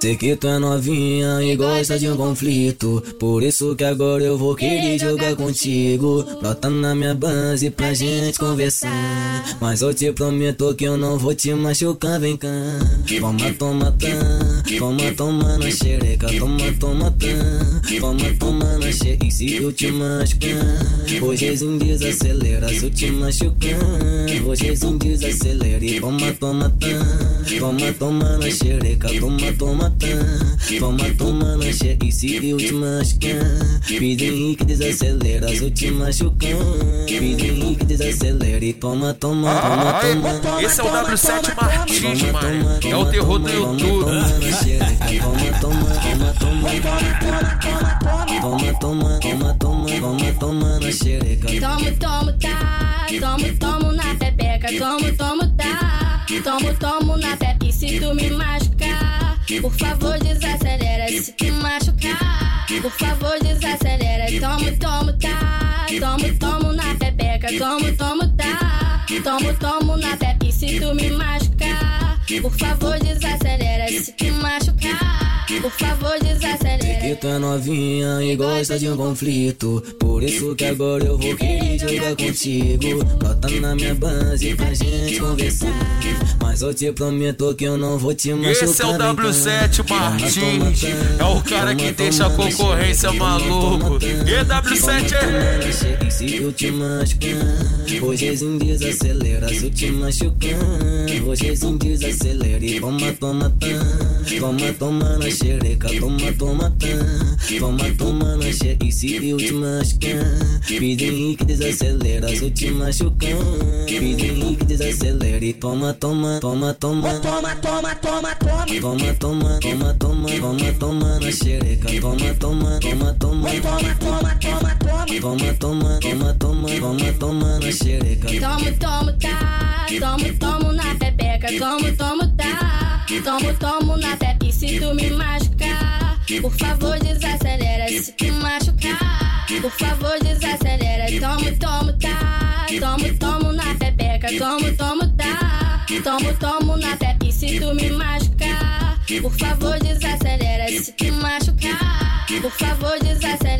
Sei que tu é novinha e gosta de um conflito. Por isso que agora eu vou querer jogar contigo. Brota na minha base pra gente conversar. Mas eu te prometo que eu não vou te machucar, vem cá. Toma, toma, tá. Toma, toma na xereca. Toma, toma, tá. Toma, toma na xereca. E se eu te machucar, hoje desacelera. Se eu te machucar, hoje desacelera. E toma, toma, tá. Toma, toma na xereca. Toma, toma, Toma, toma na cheque e se eu te machucar Pide que desacelera eu te machucar Pide que desacelera e toma, toma, toma, toma Esse é o W7 Martins, mano É o terror do YouTube Toma, toma, toma, toma Toma, toma, toma, toma, toma, toma na xereca Tomo, tomo, tá Tomo, tomo na pepeca Tomo, tomo, tá Tomo, tomo na E se tu me machucar por favor, desacelera se te machucar. Por favor, desacelera. Tomo, tomo, tá. Tomo, tomo na pepeca. Tomo, tomo, tá. Tomo, tomo na. E se tu me machucar, por favor, desacelera se te machucar. Por favor, desacelera. Que é novinha e gosta de um conflito. Por isso que agora eu vou querer jogar contigo. Bota na minha base pra gente conversar. Mas eu te prometo que eu não vou te machucar. Esse é o W7 Martins. É o cara que deixa a concorrência maluco. E W7 é. Se eu te machucar, hoje desacelera. Se eu te machucar, hoje desacelera. E toma, toma, tá. Toma, toma na xereca, toma, toma, tá. Toma, toma na xereca. E se eu te machucar, pede que desacelera. Se eu te machucar, pede que desacelera. E toma, toma, toma, toma. Toma, toma, toma, toma. Toma, toma, toma, toma, toma, toma na xereca. Toma, toma, toma, toma. Toma, toma, toma, toma. Toma, toma, toma, toma, toma, toma na xereca. Tomo, tomo, tá. Tomo, tomo na pepeca. Tomo, tomo, tá. Tomo, tomo na pepeca. E se tu me machucar, por favor, desacelera. Se te machucar, por favor, desacelera. Tomo, tomo, tá. Tomo, tomo na pepeca. Tomo, tomo, tá. Tomo, tomo na pepeca. E se tu me machucar, por favor, desacelera. Se te machucar, por favor, desacelera.